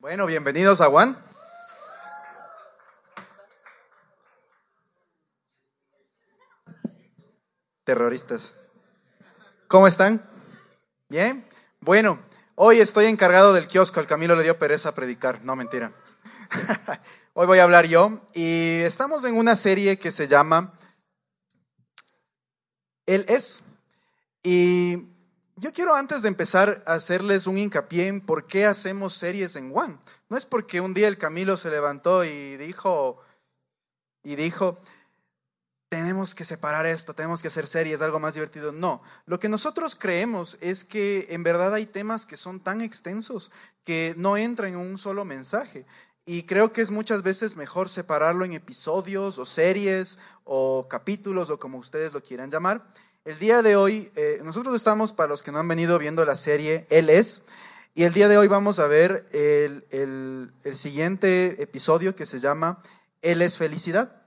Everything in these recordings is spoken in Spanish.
Bueno, bienvenidos a Juan. Terroristas. ¿Cómo están? ¿Bien? Bueno, hoy estoy encargado del kiosco. Al Camilo le dio pereza predicar. No, mentira. hoy voy a hablar yo. Y estamos en una serie que se llama Él es. Y yo quiero antes de empezar hacerles un hincapié en por qué hacemos series en One. No es porque un día el Camilo se levantó y dijo, y dijo, tenemos que separar esto, tenemos que hacer series, algo más divertido. No, lo que nosotros creemos es que en verdad hay temas que son tan extensos que no entran en un solo mensaje. Y creo que es muchas veces mejor separarlo en episodios o series o capítulos o como ustedes lo quieran llamar. El día de hoy, eh, nosotros estamos, para los que no han venido viendo la serie, Él es, y el día de hoy vamos a ver el, el siguiente episodio que se llama Él es felicidad.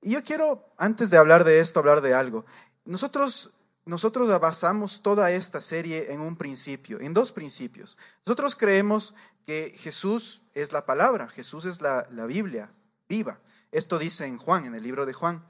Y yo quiero, antes de hablar de esto, hablar de algo. Nosotros, nosotros basamos toda esta serie en un principio, en dos principios. Nosotros creemos que Jesús es la palabra, Jesús es la, la Biblia viva. Esto dice en Juan, en el libro de Juan.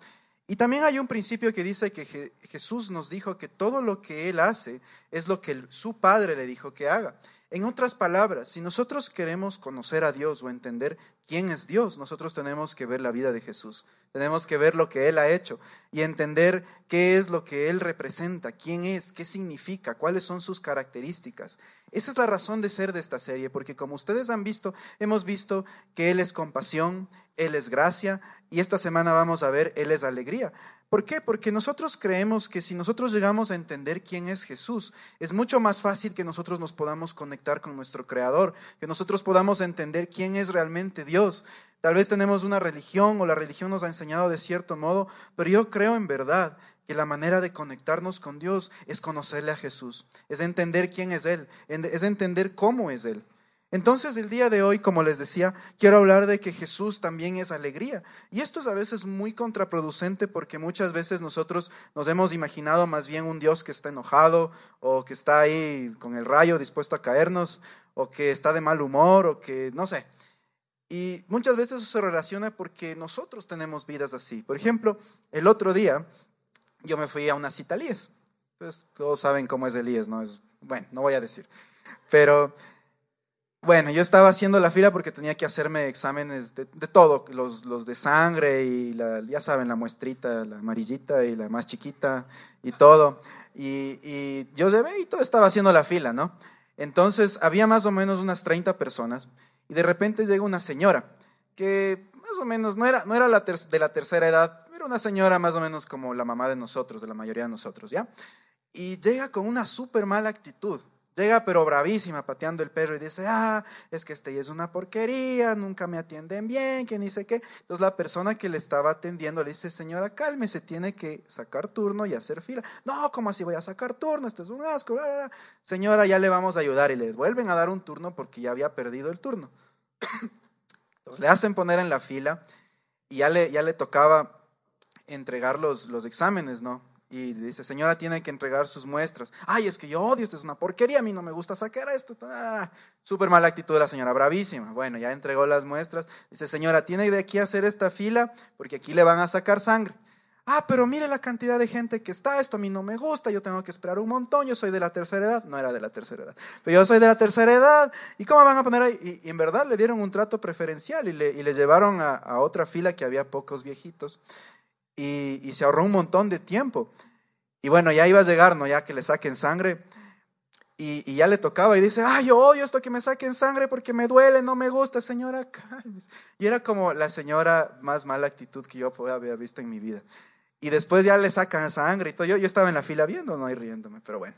Y también hay un principio que dice que Jesús nos dijo que todo lo que Él hace es lo que su Padre le dijo que haga. En otras palabras, si nosotros queremos conocer a Dios o entender quién es Dios, nosotros tenemos que ver la vida de Jesús. Tenemos que ver lo que Él ha hecho y entender qué es lo que Él representa, quién es, qué significa, cuáles son sus características. Esa es la razón de ser de esta serie, porque como ustedes han visto, hemos visto que Él es compasión, Él es gracia y esta semana vamos a ver Él es alegría. ¿Por qué? Porque nosotros creemos que si nosotros llegamos a entender quién es Jesús, es mucho más fácil que nosotros nos podamos conectar con nuestro Creador, que nosotros podamos entender quién es realmente Dios. Tal vez tenemos una religión o la religión nos ha enseñado de cierto modo, pero yo creo en verdad que la manera de conectarnos con Dios es conocerle a Jesús, es entender quién es Él, es entender cómo es Él. Entonces el día de hoy, como les decía, quiero hablar de que Jesús también es alegría. Y esto es a veces muy contraproducente porque muchas veces nosotros nos hemos imaginado más bien un Dios que está enojado o que está ahí con el rayo dispuesto a caernos o que está de mal humor o que no sé. Y muchas veces eso se relaciona porque nosotros tenemos vidas así. Por ejemplo, el otro día yo me fui a una cita. Entonces, todos saben cómo es Elías, ¿no? Es, bueno, no voy a decir. Pero, bueno, yo estaba haciendo la fila porque tenía que hacerme exámenes de, todo, los, los, de sangre y ya saben, la muestrita, la amarillita y la más chiquita y todo. Y, y yo llevé y todo estaba haciendo la fila, ¿no? Entonces, había más o menos unas 30 personas. Y de repente llega una señora que más o menos no era, no era la de la tercera edad, era una señora más o menos como la mamá de nosotros, de la mayoría de nosotros, ¿ya? Y llega con una súper mala actitud. Llega pero bravísima, pateando el perro y dice, ah, es que este es una porquería, nunca me atienden bien, que ni sé qué. Entonces la persona que le estaba atendiendo le dice, señora, cálmese, tiene que sacar turno y hacer fila. No, ¿cómo así voy a sacar turno? Esto es un asco. Señora, ya le vamos a ayudar y le vuelven a dar un turno porque ya había perdido el turno. Entonces le hacen poner en la fila y ya le, ya le tocaba entregar los, los exámenes, ¿no? Y dice, señora, tiene que entregar sus muestras. Ay, es que yo odio, esto es una porquería, a mí no me gusta sacar esto. Ah, súper mala actitud de la señora, bravísima. Bueno, ya entregó las muestras. Dice, señora, tiene de aquí hacer esta fila porque aquí le van a sacar sangre. Ah, pero mire la cantidad de gente que está, esto a mí no me gusta, yo tengo que esperar un montón, yo soy de la tercera edad, no era de la tercera edad, pero yo soy de la tercera edad, ¿y cómo van a poner ahí? Y, en verdad le dieron un trato preferencial y le, y le llevaron a, a otra fila que había pocos viejitos y, se ahorró un montón de tiempo. Y bueno, ya iba a llegar, ¿no? Ya que le saquen sangre. Y, ya le tocaba y dice, ay, yo odio esto que me saquen sangre porque me duele, no me gusta, señora, Y era como la señora más mala actitud que yo había visto en mi vida. Y después ya le sacan sangre y todo. Yo, yo estaba en la fila viendo, no, y riéndome, pero bueno.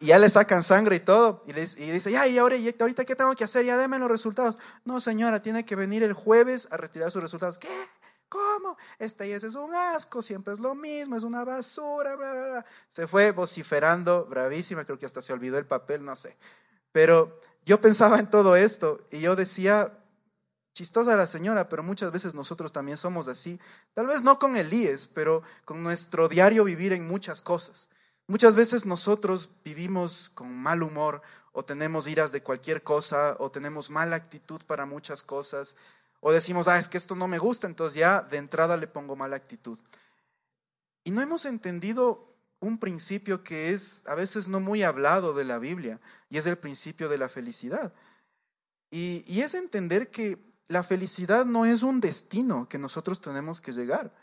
Y ya le sacan sangre y todo. Y, y dice, ya, y ahora, y ahorita qué tengo que hacer? Ya déme los resultados. No, señora, tiene que venir el jueves a retirar sus resultados. ¿Qué? ¿Cómo? Este es un asco, siempre es lo mismo, es una basura. Bla, Se fue vociferando, bravísima, creo que hasta se olvidó el papel, no sé. Pero yo pensaba en todo esto y yo decía, chistosa la señora, pero muchas veces nosotros también somos así. Tal vez no con Elías, pero con nuestro diario vivir en muchas cosas. Muchas veces nosotros vivimos con mal humor o tenemos iras de cualquier cosa, o tenemos mala actitud para muchas cosas, o decimos, ah, es que esto no me gusta, entonces ya de entrada le pongo mala actitud. Y no hemos entendido un principio que es a veces no muy hablado de la Biblia, y es el principio de la felicidad. Y, y es entender que la felicidad no es un destino que nosotros tenemos que llegar.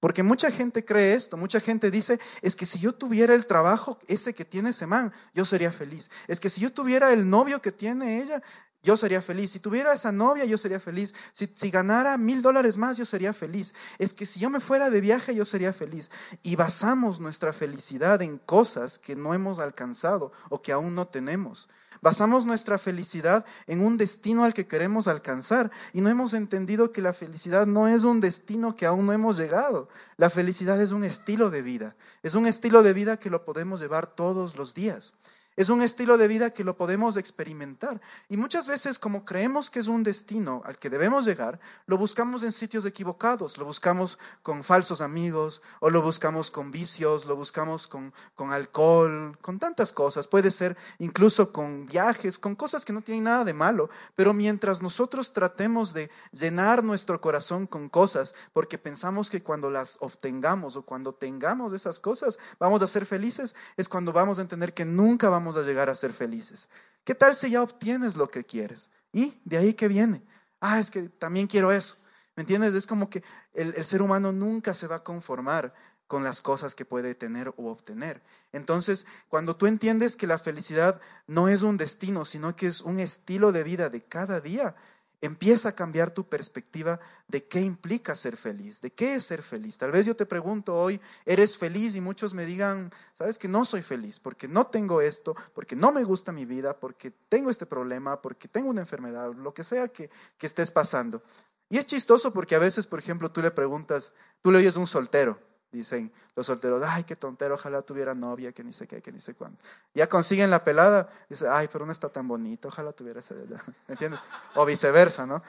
Porque mucha gente cree esto, mucha gente dice, es que si yo tuviera el trabajo ese que tiene ese man, yo sería feliz. Es que si yo tuviera el novio que tiene ella, yo sería feliz. Si tuviera esa novia, yo sería feliz. Si, si, ganara mil dólares más, yo sería feliz. Es que si yo me fuera de viaje, yo sería feliz. Y basamos nuestra felicidad en cosas que no hemos alcanzado o que aún no tenemos. Basamos nuestra felicidad en un destino al que queremos alcanzar y no hemos entendido que la felicidad no es un destino que aún no hemos llegado. La felicidad es un estilo de vida. Es un estilo de vida que lo podemos llevar todos los días. Es un estilo de vida que lo podemos experimentar. Y muchas veces, como creemos que es un destino al que debemos llegar, lo buscamos en sitios equivocados. Lo buscamos con falsos amigos, o lo buscamos con vicios, lo buscamos con, con alcohol, con tantas cosas. Puede ser incluso con viajes, con cosas que no tienen nada de malo. Pero mientras nosotros tratemos de llenar nuestro corazón con cosas, porque pensamos que cuando las obtengamos o cuando tengamos esas cosas, vamos a ser felices, es cuando vamos a entender que nunca vamos a llegar a ser felices. ¿Qué tal si ya obtienes lo que quieres? ¿Y de ahí qué viene? Ah, es que también quiero eso. ¿Me entiendes? Es como que el, el ser humano nunca se va a conformar con las cosas que puede tener o obtener. Entonces, cuando tú entiendes que la felicidad no es un destino, sino que es un estilo de vida de cada día, Empieza a cambiar tu perspectiva de qué implica ser feliz, de qué es ser feliz. Tal vez yo te pregunto hoy, ¿eres feliz? Y muchos me digan, sabes que no soy feliz porque no tengo esto, porque no me gusta mi vida, porque tengo este problema, porque tengo una enfermedad, lo que sea que, que estés pasando. Y es chistoso porque a veces, por ejemplo, tú le preguntas, tú le oyes un soltero Dicen los solteros, ay, qué tontero, ojalá tuviera novia, que ni sé qué, que ni sé cuándo. Ya consiguen la pelada, dice, ay, pero no está tan bonito, ojalá tuviera esa de ¿Me entiendes? O viceversa, ¿no?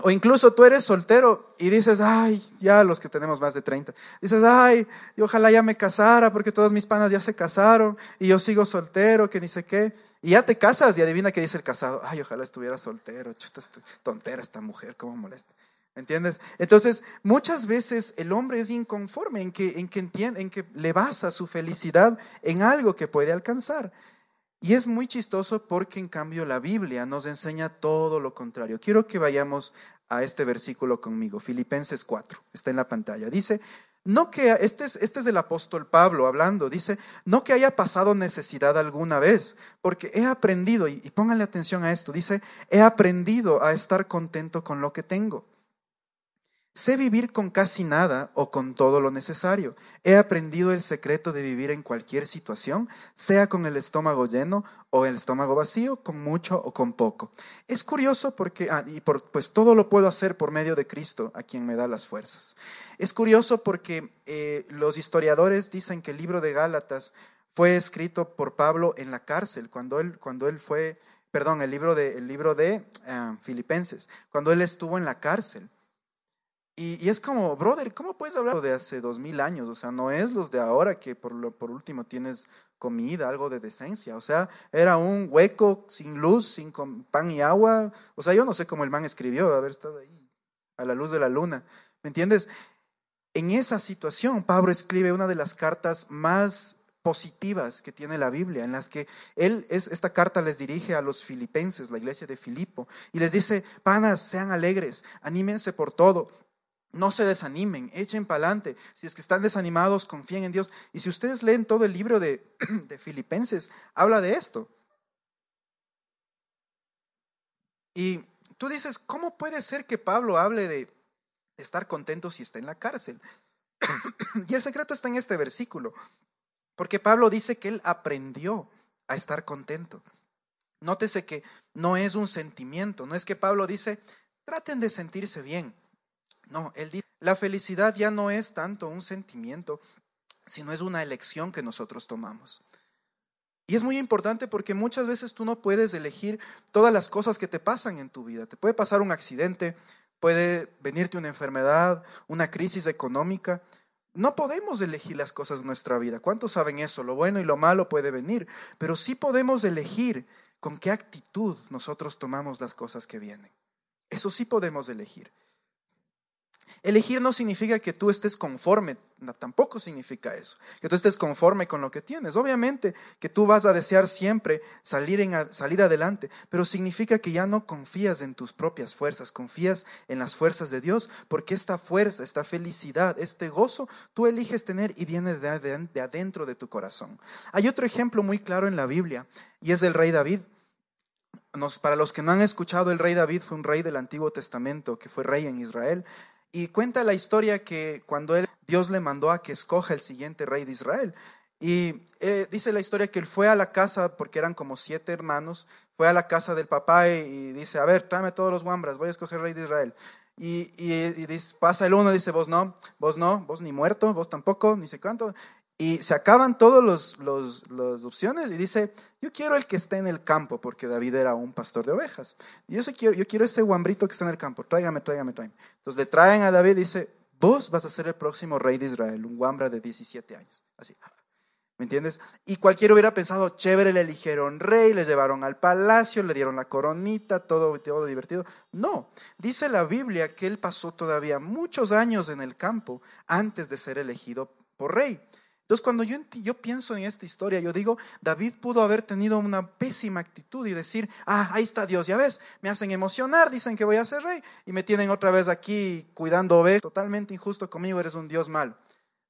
O incluso tú eres soltero y dices, ay, ya los que tenemos más de 30, dices, ay, y ojalá ya me casara porque todos mis panas ya se casaron y yo sigo soltero, que ni sé qué. Y ya te casas y adivina qué dice el casado, ay, ojalá estuviera soltero, chuta, tontera esta mujer, cómo molesta. ¿Entiendes? Entonces, muchas veces el hombre es inconforme en que, en que entiende, en que le basa su felicidad en algo que puede alcanzar. Y es muy chistoso porque en cambio la Biblia nos enseña todo lo contrario. Quiero que vayamos a este versículo conmigo, Filipenses 4, está en la pantalla. Dice, no que, este es, este es el apóstol Pablo hablando, dice, no que haya pasado necesidad alguna vez, porque he aprendido, y, y pónganle atención a esto, dice, he aprendido a estar contento con lo que tengo. Sé vivir con casi nada o con todo lo necesario. He aprendido el secreto de vivir en cualquier situación, sea con el estómago lleno o el estómago vacío, con mucho o con poco. Es curioso porque, ah, y pues todo lo puedo hacer por medio de Cristo, a quien me da las fuerzas. Es curioso porque eh, los historiadores dicen que el libro de Gálatas fue escrito por Pablo en la cárcel, cuando él, cuando él fue, perdón, el libro de, el libro de ah, Filipenses, cuando él estuvo en la cárcel. Y, es como, brother, ¿cómo puedes hablar de hace dos mil años? O sea, no es los de ahora que por, lo, por último tienes comida, algo de decencia. O sea, era un hueco sin luz, sin pan y agua. O sea, yo no sé cómo el man escribió haber estado ahí a la luz de la luna. ¿Me entiendes? En esa situación, Pablo escribe una de las cartas más positivas que tiene la Biblia, en las que él es, esta carta les dirige a los filipenses, la iglesia de Filipo, y les dice, panas, sean alegres, anímense por todo, no se desanimen, echen para adelante. Si es que están desanimados, confíen en Dios. Y si ustedes leen todo el libro de, de Filipenses, habla de esto. Y tú dices, ¿cómo puede ser que Pablo hable de estar contento si está en la cárcel? y el secreto está en este versículo, porque Pablo dice que él aprendió a estar contento. Nótese que no es un sentimiento, no es que Pablo dice, traten de sentirse bien. No, él dice, la felicidad ya no es tanto un sentimiento, sino es una elección que nosotros tomamos. Y es muy importante porque muchas veces tú no puedes elegir todas las cosas que te pasan en tu vida. Te puede pasar un accidente, puede venirte una enfermedad, una crisis económica, No podemos elegir las cosas de nuestra vida. ¿Cuántos saben eso? Lo bueno y lo malo puede venir, pero sí podemos elegir con qué actitud nosotros tomamos las cosas que vienen. Eso sí podemos elegir. Elegir no significa que tú estés conforme, tampoco significa eso, que tú estés conforme con lo que tienes. Obviamente que tú vas a desear siempre salir, en, salir adelante, pero significa que ya no confías en tus propias fuerzas, confías en las fuerzas de Dios, porque esta fuerza, esta felicidad, este gozo, tú eliges tener y viene de, de adentro de tu corazón. Hay otro ejemplo muy claro en la Biblia y es el rey David. Para los que no han escuchado, el rey David fue un rey del Antiguo Testamento que fue rey en Israel. Y cuenta la historia que cuando él, Dios le mandó a que escoja el siguiente rey de Israel. Y eh, dice la historia que él fue a la casa, porque eran como siete hermanos, fue a la casa del papá y, dice, a ver, tráeme todos los guambras, voy a escoger rey de Israel. Y, dice, pasa el uno, dice, vos no, vos no, vos ni muerto, vos tampoco, ni sé cuánto. Y se acaban todas los, los, las opciones y dice, yo quiero el que esté en el campo, porque David era un pastor de ovejas. Yo, quiero, yo quiero ese guambrito que está en el campo, tráigame, tráigame, tráigame. Entonces le traen a David y dice, vos vas a ser el próximo rey de Israel, un guambra de 17 años. Así. ¿Me entiendes? Y cualquiera hubiera pensado, chévere, le eligieron rey, le llevaron al palacio, le dieron la coronita, todo, todo divertido. No, dice la Biblia que él pasó todavía muchos años en el campo antes de ser elegido por rey. Entonces, cuando yo, pienso en esta historia, yo digo, David pudo haber tenido una pésima actitud y decir, ah, ahí está Dios, ya ves, me hacen emocionar, dicen que voy a ser rey y me tienen otra vez aquí cuidando ovejas, totalmente injusto conmigo, eres un Dios malo.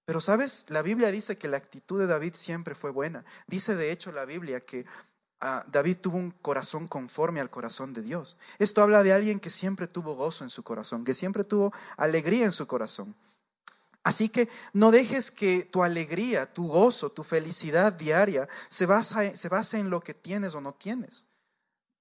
Pero sabes, la Biblia dice que la actitud de David siempre fue buena. Dice de hecho la Biblia que ah, David tuvo un corazón conforme al corazón de Dios. Esto habla de alguien que siempre tuvo gozo en su corazón, que siempre tuvo alegría en su corazón. Así que no dejes que tu alegría, tu gozo, tu felicidad diaria se base, se base en lo que tienes o no tienes.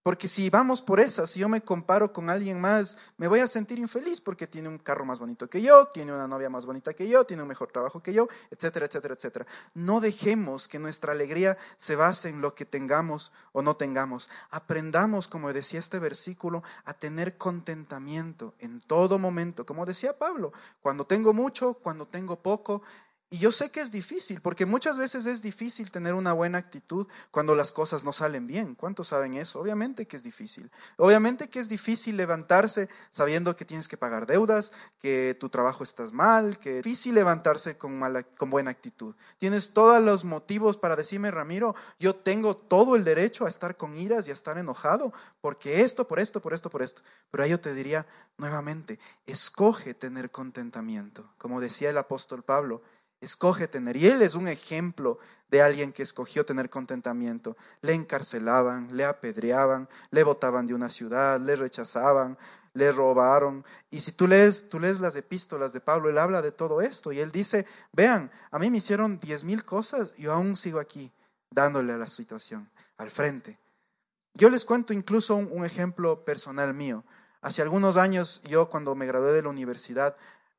Porque si vamos por esas, si yo me comparo con alguien más, me voy a sentir infeliz porque tiene un carro más bonito que yo, tiene una novia más bonita que yo, tiene un mejor trabajo que yo, etcétera, etcétera, etcétera. No dejemos que nuestra alegría se base en lo que tengamos o no tengamos. Aprendamos, como decía este versículo, a tener contentamiento en todo momento. Como decía Pablo, cuando tengo mucho, cuando tengo poco, y yo sé que es difícil, porque muchas veces es difícil tener una buena actitud cuando las cosas no salen bien. ¿Cuántos saben eso? Obviamente que es difícil. Obviamente que es difícil levantarse sabiendo que tienes que pagar deudas, que tu trabajo estás mal, que es difícil levantarse con, mala, buena actitud. Tienes todos los motivos para decirme, Ramiro, yo tengo todo el derecho a estar con iras y a estar enojado, porque esto, por esto, por esto, por esto. Pero ahí yo te diría nuevamente, escoge tener contentamiento. Como decía el apóstol Pablo, escoge tener. Y él es un ejemplo de alguien que escogió tener contentamiento. Le encarcelaban, le apedreaban, le botaban de una ciudad, le rechazaban, le robaron. Y si tú lees, tú lees las epístolas de Pablo, él habla de todo esto y él dice, vean, a mí me hicieron diez mil cosas y yo aún sigo aquí dándole a la situación, al frente. Yo les cuento incluso un ejemplo personal mío. Hace algunos años, yo cuando me gradué de la universidad,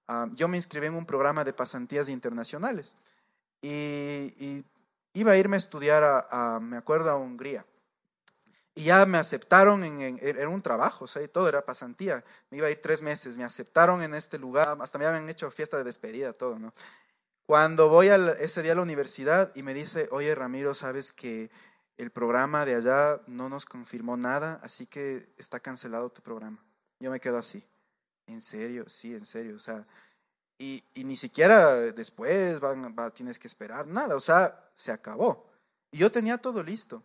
Ah, yo me inscribí en un programa de pasantías internacionales y, iba a irme a estudiar, a, me acuerdo, a Hungría. Y ya me aceptaron, en, un trabajo, o sea, todo era pasantía. Me iba a ir tres meses, me aceptaron en este lugar, hasta me habían hecho fiesta de despedida, todo. Cuando voy ese día a la universidad y me dice, oye Ramiro, sabes que el programa de allá no nos confirmó nada, así que está cancelado tu programa. Yo me quedo así. En serio, sí, en serio. O sea, y, ni siquiera después van, tienes que esperar nada. O sea, se acabó. Y yo tenía todo listo.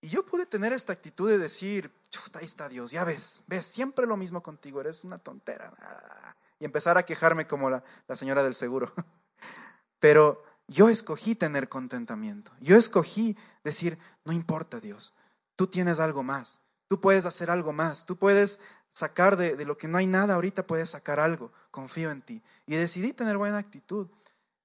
Y yo pude tener esta actitud de decir, ahí está Dios, ya ves, ves, siempre lo mismo contigo, eres una tontera. Y empezar a quejarme como la, la señora del seguro. Pero yo escogí tener contentamiento. Yo escogí decir, no importa Dios, tú tienes algo más, tú puedes hacer algo más, tú puedes sacar de, lo que no hay nada ahorita, puedes sacar algo, confío en ti. Y decidí tener buena actitud.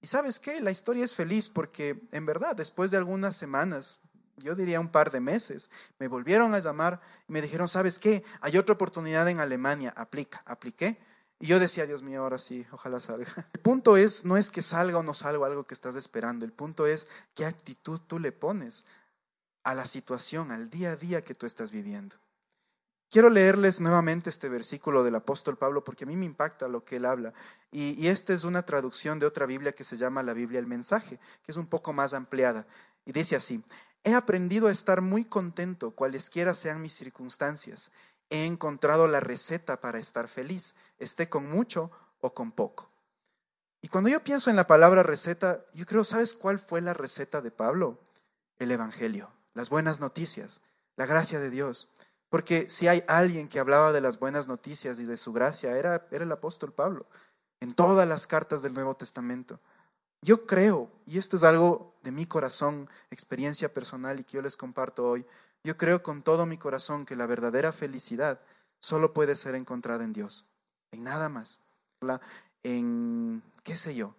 Y sabes qué, la historia es feliz porque en verdad, después de algunas semanas, yo diría un par de meses, me volvieron a llamar y me dijeron, ¿sabes qué? Hay otra oportunidad en Alemania, aplica, apliqué. Y yo decía, Dios mío, ahora sí, ojalá salga. El punto es, no es que salga o no salga algo que estás esperando, el punto es qué actitud tú le pones a la situación, al día a día que tú estás viviendo. Quiero leerles nuevamente este versículo del apóstol Pablo porque a mí me impacta lo que él habla. Y, esta es una traducción de otra Biblia que se llama la Biblia El Mensaje, que es un poco más ampliada. Y dice así, he aprendido a estar muy contento cualesquiera sean mis circunstancias. He encontrado la receta para estar feliz, esté con mucho o con poco. Y cuando yo pienso en la palabra receta, yo creo, ¿sabes cuál fue la receta de Pablo? El Evangelio, las buenas noticias, la gracia de Dios. Porque si hay alguien que hablaba de las buenas noticias y de su gracia, era, era el apóstol Pablo, en todas las cartas del Nuevo Testamento. Yo creo, y esto es algo de mi corazón, experiencia personal y que yo les comparto hoy, yo creo con todo mi corazón que la verdadera felicidad solo puede ser encontrada en Dios, en nada más. En, qué sé yo,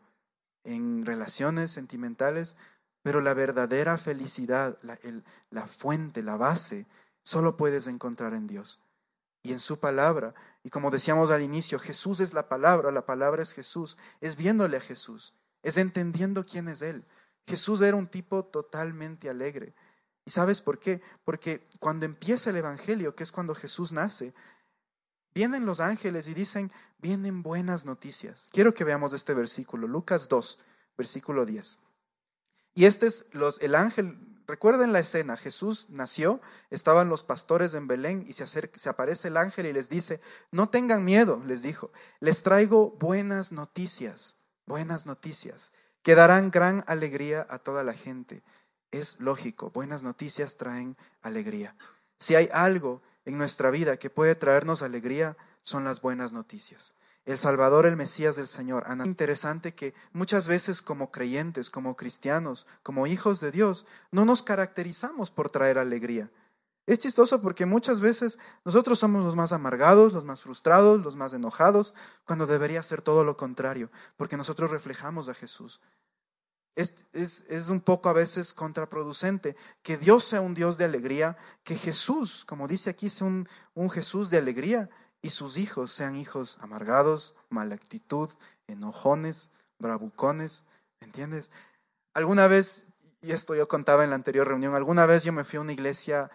en relaciones sentimentales, pero la verdadera felicidad, la, fuente, la base, solo puedes encontrar en Dios y en su palabra. Y como decíamos al inicio, Jesús es la palabra, la palabra es Jesús, es viéndole a Jesús es entendiendo quién es Él. Jesús era un tipo totalmente alegre. ¿Y sabes por qué? Porque cuando empieza el Evangelio, que es cuando Jesús nace, vienen los ángeles y dicen, vienen buenas noticias. Quiero que veamos este versículo, Lucas 2, versículo 10. Y este es los, el ángel, recuerden la escena, Jesús nació, estaban los pastores en Belén y se, acerca, se aparece el ángel y les dice, no tengan miedo, les dijo, les traigo buenas noticias buenas noticias que darán gran alegría a toda la gente. Es lógico, buenas noticias traen alegría. Si hay algo en nuestra vida que puede traernos alegría, son las buenas noticias. El Salvador, el Mesías del Señor. Es interesante que muchas veces como creyentes, como cristianos, como hijos de Dios, no nos caracterizamos por traer alegría. Es chistoso porque muchas veces nosotros somos los más amargados, los más frustrados, los más enojados, cuando debería ser todo lo contrario, porque nosotros reflejamos a Jesús. Es, es, un poco a veces contraproducente que Dios sea un Dios de alegría, que Jesús, como dice aquí, sea un, un Jesús de alegría y sus hijos sean hijos amargados, mala actitud, enojones, bravucones, ¿entiendes? Alguna vez, y esto yo contaba en la anterior reunión, alguna vez yo me fui a una iglesia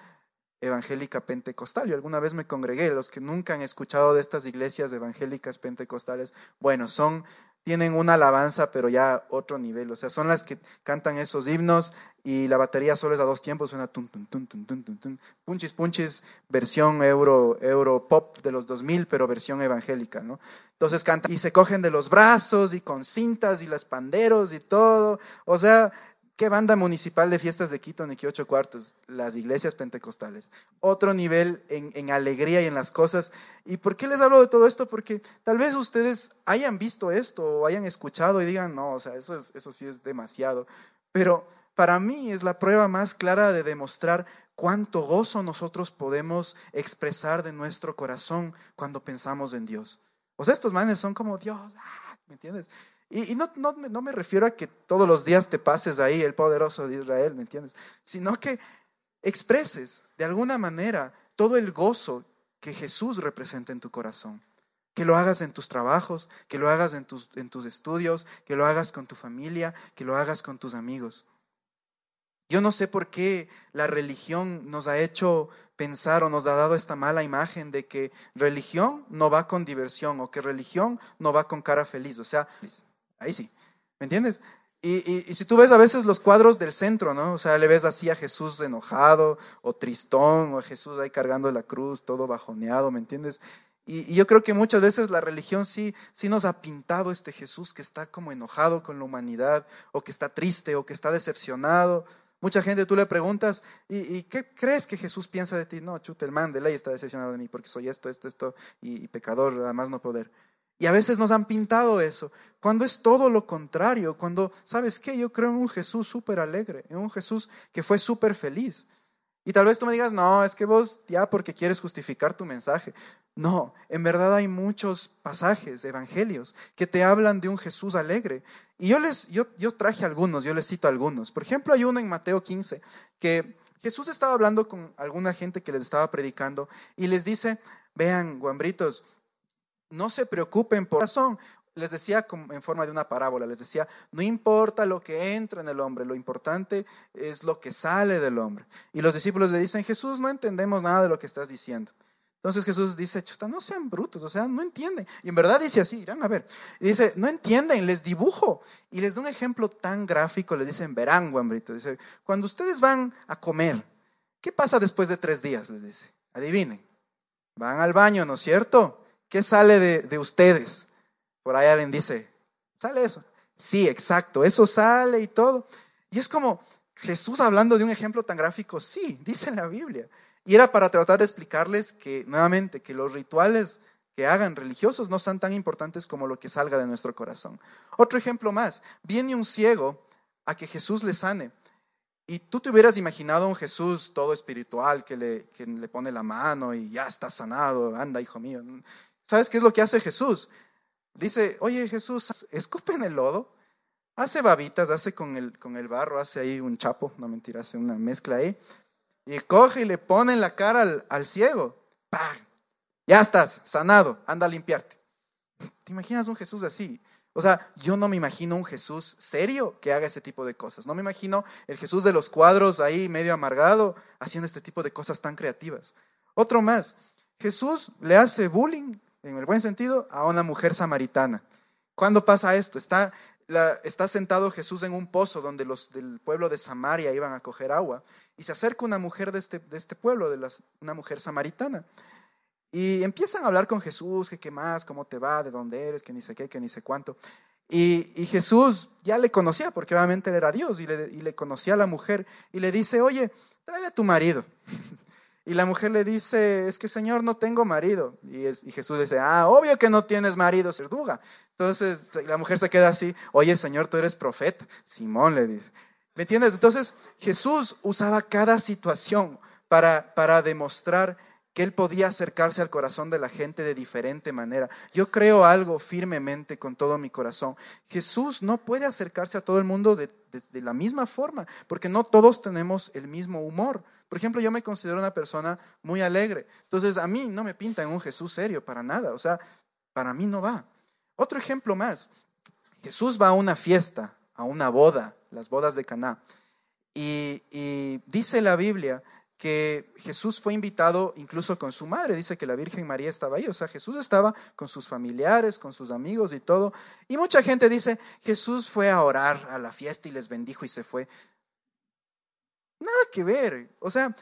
evangélica pentecostal. Yo alguna vez me congregué, los que nunca han escuchado de estas iglesias evangélicas pentecostales, bueno, son tienen una alabanza, pero ya otro nivel, o sea, son las que cantan esos himnos y la batería solo es a dos tiempos, suena tun, tun, punchis, punchis, versión euro, euro pop de los 2000, pero versión evangélica, ¿no? Entonces cantan y se cogen de los brazos y con cintas y los panderos y todo, o sea, ¿Qué banda municipal de fiestas de Quito, Niki ocho cuartos? Las iglesias pentecostales. Otro nivel en, en, alegría y en las cosas. ¿Y por qué les hablo de todo esto? Porque tal vez ustedes hayan visto esto o hayan escuchado y digan, no, o sea, eso, es, eso sí es demasiado. Pero para mí es la prueba más clara de demostrar cuánto gozo nosotros podemos expresar de nuestro corazón cuando pensamos en Dios. O sea, estos manes son como Dios, ah, ¿me entiendes? Y, no, no, no, me refiero a que todos los días te pases ahí el poderoso de Israel, ¿me entiendes? Sino que expreses de alguna manera todo el gozo que Jesús representa en tu corazón. Que lo hagas en tus trabajos, que lo hagas en tus, en tus estudios, que lo hagas con tu familia, que lo hagas con tus amigos. Yo no sé por qué la religión nos ha hecho pensar o nos ha dado esta mala imagen de que religión no va con diversión o que religión no va con cara feliz. O sea, Ahí sí, ¿me entiendes? Y, si tú ves a veces los cuadros del centro, ¿no? O sea, le ves así a Jesús enojado o tristón, o a Jesús ahí cargando la cruz, todo bajoneado, ¿me entiendes? Y, yo creo que muchas veces la religión sí, sí nos ha pintado este Jesús que está como enojado con la humanidad, o que está triste, o que está decepcionado. Mucha gente tú le preguntas, ¿y, qué crees que Jesús piensa de ti? No, chute, el man de ley está decepcionado de mí porque soy esto, esto, esto, y, y pecador, además no poder. Y a veces nos han pintado eso, cuando es todo lo contrario, cuando, ¿sabes qué? Yo creo en un Jesús súper alegre, en un Jesús que fue súper feliz. Y tal vez tú me digas, no, es que vos ya porque quieres justificar tu mensaje. No, en verdad hay muchos pasajes, evangelios, que te hablan de un Jesús alegre. Y yo les, yo, yo traje algunos, yo les cito algunos. Por ejemplo, hay uno en Mateo 15 que Jesús estaba hablando con alguna gente que les estaba predicando y les dice, vean, guambritos, no se preocupen por razón. Les decía en forma de una parábola, les decía, no importa lo que entra en el hombre, lo importante es lo que sale del hombre. Y los discípulos le dicen, Jesús, no entendemos nada de lo que estás diciendo. Entonces Jesús dice, chuta, no sean brutos, o sea, no entienden. Y en verdad dice así, irán a ver. dice, no entienden, les dibujo. Y les da un ejemplo tan gráfico, les dicen, verán, guambrito. Dice, cuando ustedes van a comer, ¿qué pasa después de tres días? Les dice, adivinen. Van al baño, ¿no es cierto? ¿Qué sale de, de ustedes? Por ahí alguien dice, ¿sale eso? Sí, exacto, eso sale y todo. Y es como Jesús hablando de un ejemplo tan gráfico, sí, dice en la Biblia. Y era para tratar de explicarles que, nuevamente, que los rituales que hagan religiosos no son tan importantes como lo que salga de nuestro corazón. Otro ejemplo más, viene un ciego a que Jesús le sane. Y tú te hubieras imaginado un Jesús todo espiritual que le, que le pone la mano y ya está sanado, anda hijo mío. ¿Sabes qué es lo que hace Jesús? Dice, oye Jesús, escupe en el lodo, hace babitas, hace con el, con el barro, hace ahí un chapo, no mentira, hace una mezcla ahí, y coge y le pone en la cara al, ciego. ¡Pam! Ya estás, sanado, anda a limpiarte. ¿Te imaginas un Jesús así? O sea, yo no me imagino un Jesús serio que haga ese tipo de cosas. No me imagino el Jesús de los cuadros ahí medio amargado haciendo este tipo de cosas tan creativas. Otro más, Jesús le hace bullying, en el buen sentido, a una mujer samaritana. ¿Cuándo pasa esto? Está está sentado Jesús en un pozo donde los del pueblo de Samaria iban a coger agua y se acerca una mujer de este, de este pueblo, de las, una mujer samaritana. Y empiezan a hablar con Jesús, que qué más, cómo te va, de dónde eres, que ni sé qué, que ni sé cuánto. Y, y Jesús ya le conocía, porque obviamente él era Dios, y le, y le conocía a la mujer, y le dice, oye, tráele a tu marido. Y la mujer le dice, es que Señor, no tengo marido. Y, Jesús le dice, ah, obvio que no tienes marido, Serduga. Entonces la mujer se queda así, oye Señor, tú eres profeta. Simón le dice, ¿me entiendes? Entonces Jesús usaba cada situación para, para demostrar que él podía acercarse al corazón de la gente de diferente manera. Yo creo algo firmemente con todo mi corazón. Jesús no puede acercarse a todo el mundo de, de la misma forma, porque no todos tenemos el mismo humor. Por ejemplo, yo me considero una persona muy alegre. Entonces, a mí no me pinta en un Jesús serio, para nada. O sea, para mí no va. Otro ejemplo más. Jesús va a una fiesta, a una boda, las bodas de Caná. Y, y dice la Biblia que Jesús fue invitado incluso con su madre. Dice que la Virgen María estaba ahí. O sea, Jesús estaba con sus familiares, con sus amigos y todo. Y mucha gente dice, Jesús fue a orar a la fiesta y les bendijo y se fue. Nada que ver. O sea,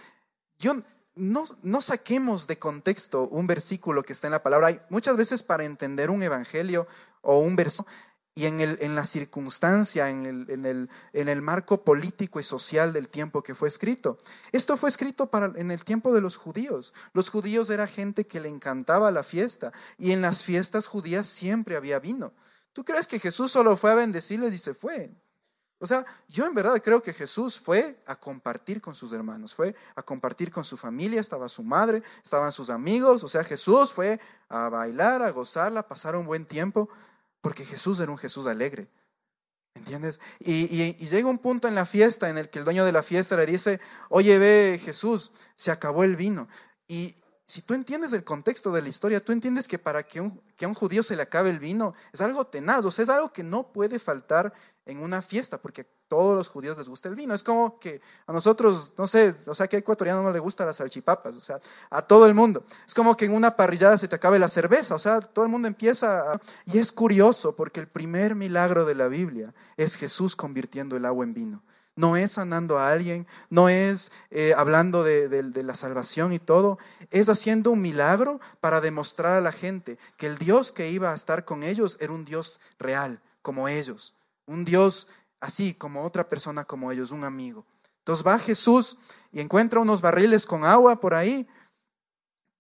yo no, no, saquemos de contexto un versículo que está en la palabra. Hay muchas veces para entender un evangelio o un versículo y en, el, en la circunstancia, en el, en, el, en el, marco político y social del tiempo que fue escrito. Esto fue escrito para, en el tiempo de los judíos. Los judíos era gente que le encantaba la fiesta y en las fiestas judías siempre había vino. ¿Tú crees que Jesús solo fue a bendecirles y se fue? O sea, yo en verdad creo que Jesús fue a compartir con sus hermanos, fue a compartir con su familia, estaba su madre, estaban sus amigos, o sea, Jesús fue a bailar, a gozarla, a pasar un buen tiempo, porque Jesús era un Jesús alegre. ¿Entiendes? Y, llega un punto en la fiesta en el que el dueño de la fiesta le dice, oye, ve Jesús, se acabó el vino. Y si tú entiendes el contexto de la historia, tú entiendes que para que, que a un judío se le acabe el vino es algo tenaz, o sea, es algo que no puede faltar en una fiesta, porque a todos los judíos les gusta el vino. Es como que a nosotros, no sé, o sea, que a ecuatoriano no le gusta las salchipapas, o sea, a todo el mundo. Es como que en una parrillada se te acabe la cerveza, o sea, todo el mundo empieza Y es curioso, porque el primer milagro de la Biblia es Jesús convirtiendo el agua en vino. No es sanando a alguien, no es eh, hablando de, de la salvación y todo, es haciendo un milagro para demostrar a la gente que el Dios que iba a estar con ellos era un Dios real, como ellos un Dios así como otra persona como ellos, un amigo. Entonces va Jesús y encuentra unos barriles con agua por ahí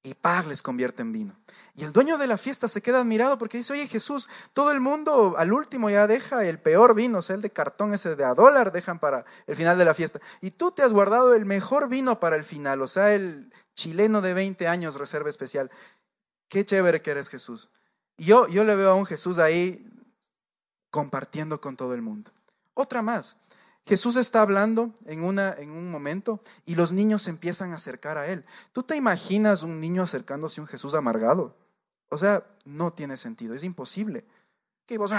y ¡pag! les convierte en vino. Y el dueño de la fiesta se queda admirado porque dice, oye Jesús, todo el mundo al último ya deja el peor vino, o sea, el de cartón ese de a dólar dejan para el final de la fiesta. Y tú te has guardado el mejor vino para el final, o sea, el chileno de 20 años, reserva especial. Qué chévere que eres Jesús. Y yo, yo le veo a un Jesús ahí compartiendo con todo el mundo. Otra más. Jesús está hablando en, una, en un momento y los niños se empiezan a acercar a él. ¿Tú te imaginas un niño acercándose a un Jesús amargado? O sea, no tiene sentido, es imposible. Que vos,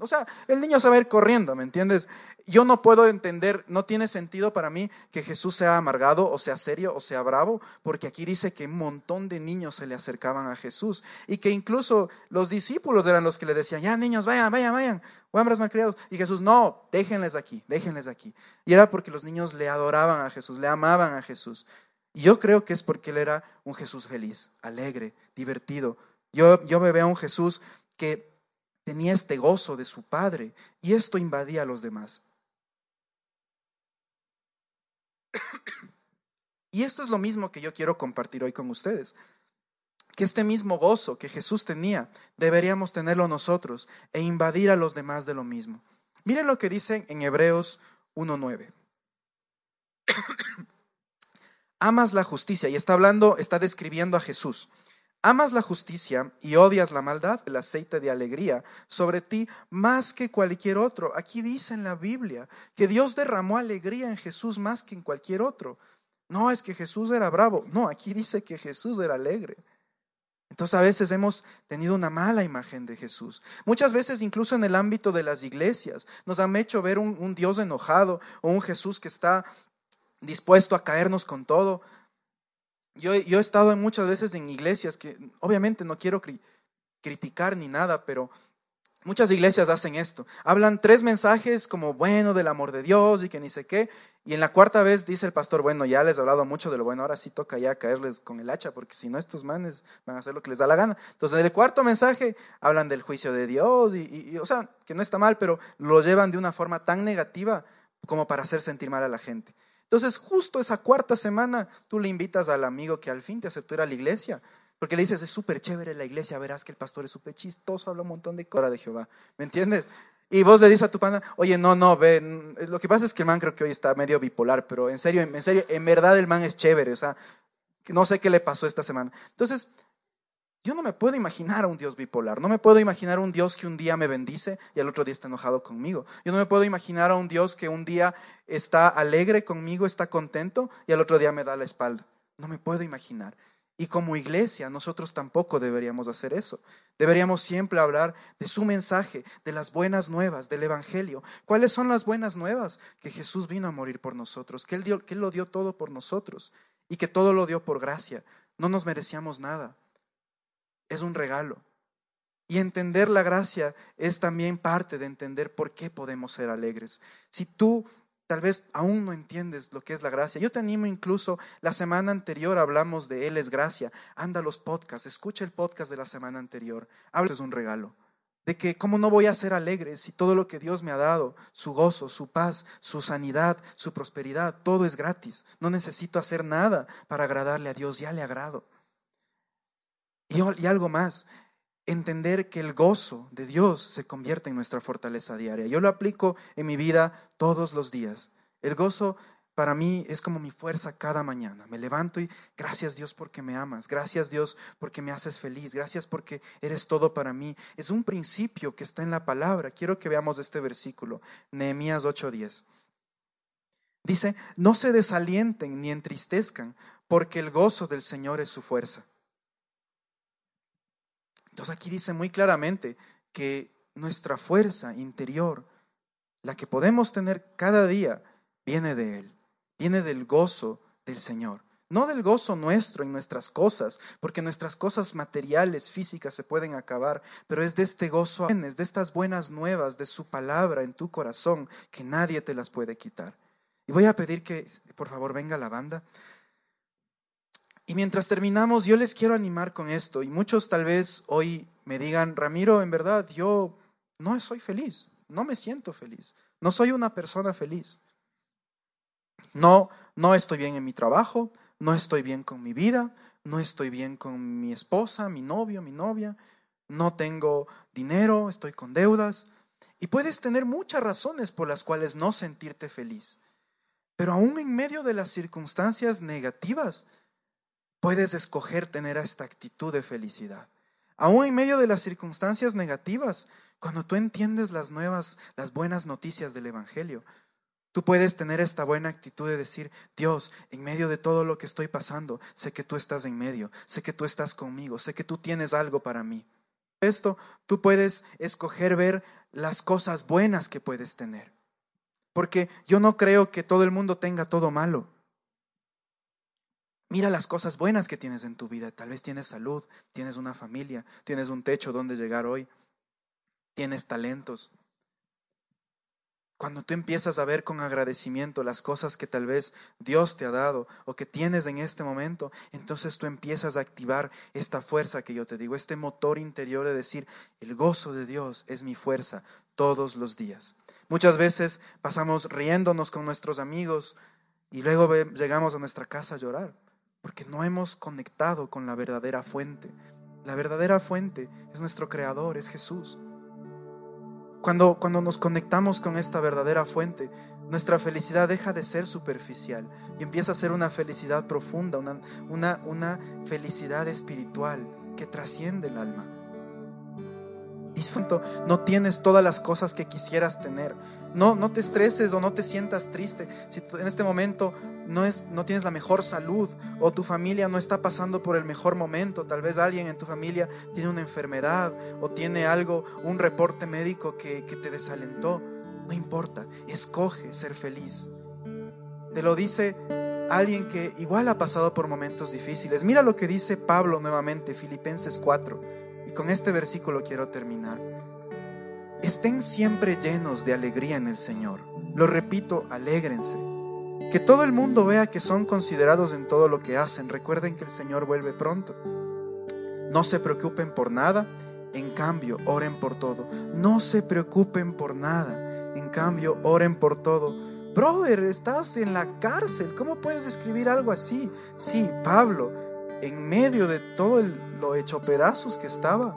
O sea, el niño se va a ir corriendo, ¿me entiendes? Yo no puedo entender, no tiene sentido para mí que Jesús sea amargado o sea serio o sea bravo, porque aquí dice que un montón de niños se le acercaban a Jesús y que incluso los discípulos eran los que le decían, ya niños, vayan, vayan, vayan, hombres malcriados. Y Jesús, no, déjenles aquí, déjenles aquí. Y era porque los niños le adoraban a Jesús, le amaban a Jesús. Y yo creo que es porque él era un Jesús feliz, alegre, divertido. Yo, yo me veo a un Jesús que tenía este gozo de su Padre y esto invadía a los demás. Y esto es lo mismo que yo quiero compartir hoy con ustedes. Que este mismo gozo que Jesús tenía, deberíamos tenerlo nosotros e invadir a los demás de lo mismo. Miren lo que dicen en Hebreos 1.9 amas la justicia, y está hablando, está describiendo a Jesús. Amas la justicia y odias la maldad, el aceite de alegría sobre ti más que cualquier otro. Aquí dice en la Biblia que Dios derramó alegría en Jesús más que en cualquier otro. No es que Jesús era bravo, no, aquí dice que Jesús era alegre. Entonces a veces hemos tenido una mala imagen de Jesús. Muchas veces incluso en el ámbito de las iglesias nos han hecho ver un, un Dios enojado o un Jesús que está dispuesto a caernos con todo. Yo, he estado muchas veces en iglesias que obviamente no quiero criticar ni nada, pero muchas iglesias hacen esto. Hablan tres mensajes como bueno del amor de Dios y que ni sé qué. Y en la cuarta vez dice el pastor, bueno, ya les he hablado mucho de lo bueno, ahora sí toca ya caerles con el hacha, porque si no estos manes van a hacer lo que les da la gana. Entonces en el cuarto mensaje hablan del juicio de Dios y, y o sea, que no está mal, pero lo llevan de una forma tan negativa como para hacer sentir mal a la gente. Entonces, justo esa cuarta semana, tú le invitas al amigo que al fin te aceptó ir a la iglesia. Porque le dices, es súper chévere la iglesia, verás que el pastor es súper chistoso, habla un montón de cosas de Jehová. ¿Me entiendes? Y vos le dices a tu pana, oye, no, no, ven, lo que pasa es que el man creo que hoy está medio bipolar, pero en serio, en serio, en verdad el man es chévere, o sea, no sé qué le pasó esta semana. Entonces, yo no me puedo imaginar a un Dios bipolar, no me puedo imaginar a un Dios que un día me bendice y al otro día está enojado conmigo. Yo no me puedo imaginar a un Dios que un día está alegre conmigo, está contento y al otro día me da la espalda. No me puedo imaginar. Y como iglesia, nosotros tampoco deberíamos hacer eso. Deberíamos siempre hablar de su mensaje, de las buenas nuevas, del Evangelio. ¿Cuáles son las buenas nuevas? Que Jesús vino a morir por nosotros, que Él, dio, que él lo dio todo por nosotros y que todo lo dio por gracia. No nos merecíamos nada es un regalo. Y entender la gracia es también parte de entender por qué podemos ser alegres. Si tú tal vez aún no entiendes lo que es la gracia, yo te animo incluso, la semana anterior hablamos de Él es gracia. Anda a los podcasts, escucha el podcast de la semana anterior. Es un regalo. De que cómo no voy a ser alegre si todo lo que Dios me ha dado, su gozo, su paz, su sanidad, su prosperidad, todo es gratis. No necesito hacer nada para agradarle a Dios, ya le agrado. Y, algo más, entender que el gozo de Dios se convierte en nuestra fortaleza diaria. Yo lo aplico en mi vida todos los días. El gozo para mí es como mi fuerza cada mañana. Me levanto y gracias Dios porque me amas, gracias Dios porque me haces feliz, gracias porque eres todo para mí. Es un principio que está en la palabra. Quiero que veamos este versículo, Nehemías 8:10. Dice, no se desalienten ni entristezcan, porque el gozo del Señor es su fuerza. Entonces aquí dice muy claramente que nuestra fuerza interior, la que podemos tener cada día, viene de Él, viene del gozo del Señor. No del gozo nuestro en nuestras cosas, porque nuestras cosas materiales, físicas se pueden acabar, pero es de este gozo, de estas buenas nuevas, de su palabra en tu corazón, que nadie te las puede quitar. Y voy a pedir que, por favor, venga la banda. Y mientras terminamos, yo les quiero animar con esto. Y muchos tal vez hoy me digan, Ramiro, en verdad, yo no soy feliz, no me siento feliz, no soy una persona feliz. No, no estoy bien en mi trabajo, no estoy bien con mi vida, no estoy bien con mi esposa, mi novio, mi novia, no tengo dinero, estoy con deudas. Y puedes tener muchas razones por las cuales no sentirte feliz. Pero aún en medio de las circunstancias negativas, puedes escoger tener esta actitud de felicidad. Aún en medio de las circunstancias negativas, cuando tú entiendes las nuevas, las buenas noticias del Evangelio, tú puedes tener esta buena actitud de decir, Dios, en medio de todo lo que estoy pasando, sé que tú estás en medio, sé que tú estás conmigo, sé que tú tienes algo para mí. esto, tú puedes escoger ver las cosas buenas que puedes tener. Porque yo no creo que todo el mundo tenga todo malo. Mira las cosas buenas que tienes en tu vida. Tal vez tienes salud, tienes una familia, tienes un techo donde llegar hoy, tienes talentos. Cuando tú empiezas a ver con agradecimiento las cosas que tal vez Dios te ha dado o que tienes en este momento, entonces tú empiezas a activar esta fuerza que yo te digo, este motor interior de decir, el gozo de Dios es mi fuerza todos los días. Muchas veces pasamos riéndonos con nuestros amigos y luego llegamos a nuestra casa a llorar, porque no hemos conectado con la verdadera fuente. La verdadera fuente es nuestro Creador, es Jesús. Cuando, cuando nos conectamos con esta verdadera fuente, nuestra felicidad deja de ser superficial y empieza a ser una felicidad profunda, una, una, una felicidad espiritual que trasciende el alma. Disfruto, no tienes todas las cosas que quisieras tener. No, no te estreses o no te sientas triste. Si en este momento no, es, no tienes la mejor salud o tu familia no está pasando por el mejor momento, tal vez alguien en tu familia tiene una enfermedad o tiene algo, un reporte médico que, que te desalentó, no importa, escoge ser feliz. Te lo dice alguien que igual ha pasado por momentos difíciles. Mira lo que dice Pablo nuevamente, Filipenses 4, y con este versículo quiero terminar. Estén siempre llenos de alegría en el Señor. Lo repito, alégrense. Que todo el mundo vea que son considerados en todo lo que hacen. Recuerden que el Señor vuelve pronto. No se preocupen por nada, en cambio, oren por todo. No se preocupen por nada, en cambio, oren por todo. Brother, estás en la cárcel. ¿Cómo puedes escribir algo así? Sí, Pablo, en medio de todo lo hecho pedazos que estaba,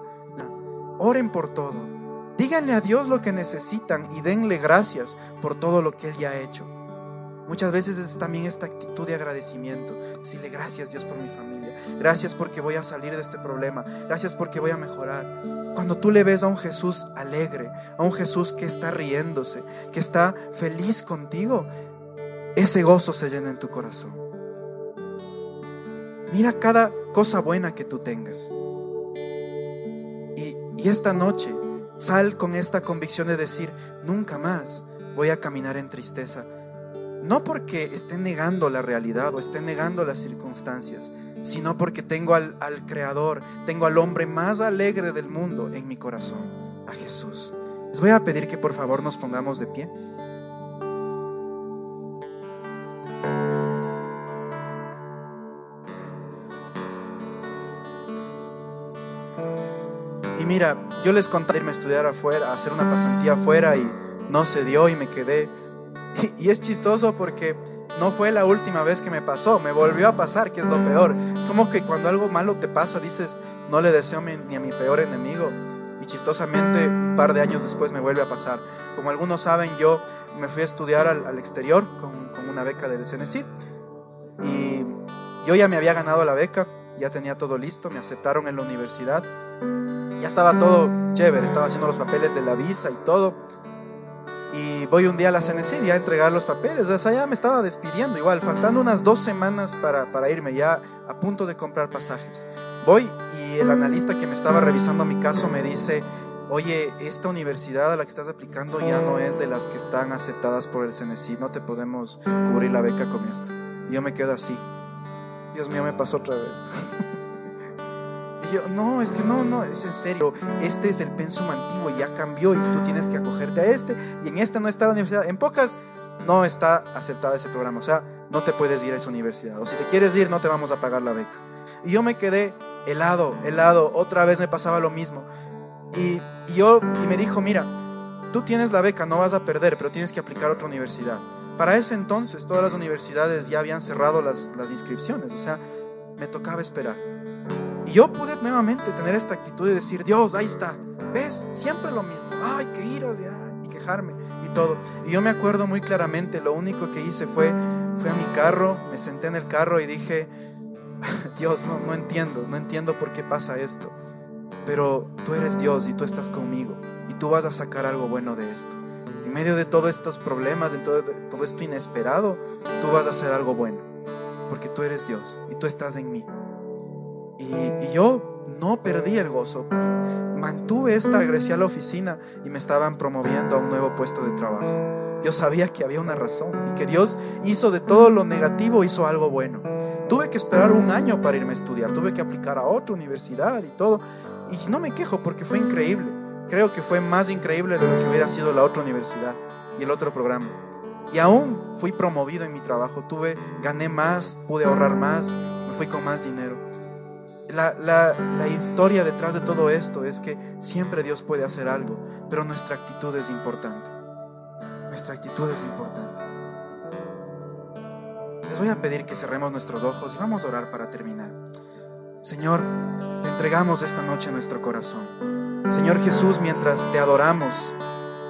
oren por todo. Díganle a Dios lo que necesitan y denle gracias por todo lo que Él ya ha hecho. Muchas veces es también esta actitud de agradecimiento. Decirle gracias Dios por mi familia. Gracias porque voy a salir de este problema. Gracias porque voy a mejorar. Cuando tú le ves a un Jesús alegre, a un Jesús que está riéndose, que está feliz contigo, ese gozo se llena en tu corazón. Mira cada cosa buena que tú tengas. Y, y esta noche sal con esta convicción de decir, nunca más voy a caminar en tristeza no porque esté negando la realidad o esté negando las circunstancias, sino porque tengo al, Creador, tengo al hombre más alegre del mundo en mi corazón, a Jesús. Les voy a pedir que por favor nos pongamos de pie. Mira, yo les conté irme a estudiar afuera, a hacer una pasantía afuera y no se dio y me quedé y es chistoso porque no fue la última vez que me pasó, me volvió a pasar, que es lo peor. Es como que cuando algo malo te pasa, dices, no le deseo ni a mi peor enemigo. Y chistosamente, un par de años después me vuelve a pasar. Como algunos saben, yo me fui a estudiar al, exterior con, una beca del CNCID. Y yo ya me había ganado la beca, ya tenía todo listo, me aceptaron en la universidad. Ya estaba todo chévere, estaba haciendo los papeles de la visa y todo y voy un día a la CNC a entregar los papeles. O sea, ya me estaba despidiendo igual, faltando unas dos semanas para, para irme, ya a punto de comprar pasajes. Voy y el analista que me estaba revisando mi caso me dice, oye, esta universidad a la que estás aplicando ya no es de las que están aceptadas por el CNC, no te podemos cubrir la beca con esta. Y yo me quedo así. Dios mío, me pasó otra vez. no, es que no, no, es en serio. Este es el pensum antiguo y ya cambió y tú tienes que acogerte a este. Y en esta no está la universidad. En pocas no está aceptada ese programa. O sea, no te puedes ir a esa universidad. O si te quieres ir, no te vamos a pagar la beca. Y yo me quedé helado, helado. Otra vez me pasaba lo mismo. Y, yo, me dijo, mira, tú tienes la beca, no vas a perder, pero tienes que aplicar a otra universidad. Para ese entonces todas las universidades ya habían cerrado las, las inscripciones, o sea, me tocaba esperar. Y yo pude nuevamente tener esta actitud de decir, Dios, ahí está, ¿ves? Siempre lo mismo, ay, qué ira, y quejarme y todo. Y yo me acuerdo muy claramente, lo único que hice fue, fui a mi carro, me senté en el carro y dije, Dios, no, no entiendo, no entiendo por qué pasa esto. Pero tú eres Dios y tú estás conmigo y tú vas a sacar algo bueno de esto. En medio de todos estos problemas, de todo, todo esto inesperado, tú vas a hacer algo bueno. Porque tú eres Dios y tú estás en mí. Y, yo no perdí el gozo. Mantuve esta, regresé a la oficina y me estaban promoviendo a un nuevo puesto de trabajo. Yo sabía que había una razón y que Dios hizo de todo lo negativo, hizo algo bueno. Tuve que esperar un año para irme a estudiar, tuve que aplicar a otra universidad y todo. Y no me quejo porque fue increíble. Creo que fue más increíble de lo que hubiera sido la otra universidad y el otro programa. Y aún fui promovido en mi trabajo, tuve, gané más, pude ahorrar más, me fui con más dinero. La, la, la, historia detrás de todo esto es que siempre Dios puede hacer algo, pero nuestra actitud es importante. Nuestra actitud es importante. Les voy a pedir que cerremos nuestros ojos y vamos a orar para terminar. Señor, te entregamos esta noche nuestro corazón. Señor Jesús, mientras te adoramos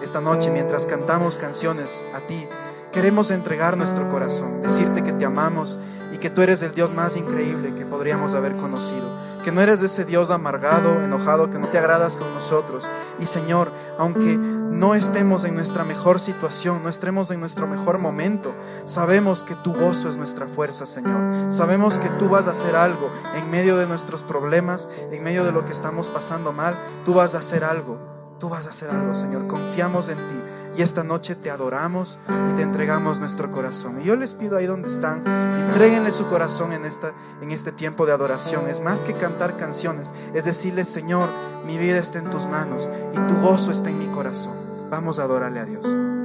esta noche, mientras cantamos canciones a ti, queremos entregar nuestro corazón, decirte que te amamos que tú eres el Dios más increíble que podríamos haber conocido, que no eres ese Dios amargado, enojado, que no te agradas con nosotros. Y Señor, aunque no estemos en nuestra mejor situación, no estemos en nuestro mejor momento, sabemos que tu gozo es nuestra fuerza, Señor. Sabemos que tú vas a hacer algo en medio de nuestros problemas, en medio de lo que estamos pasando mal, tú vas a hacer algo. Tú vas a hacer algo, Señor. Confiamos en ti. Y esta noche te adoramos y te entregamos nuestro corazón. Y yo les pido ahí donde están, entreguenle su corazón en, esta, en este tiempo de adoración. Es más que cantar canciones, es decirle, Señor, mi vida está en tus manos y tu gozo está en mi corazón. Vamos a adorarle a Dios.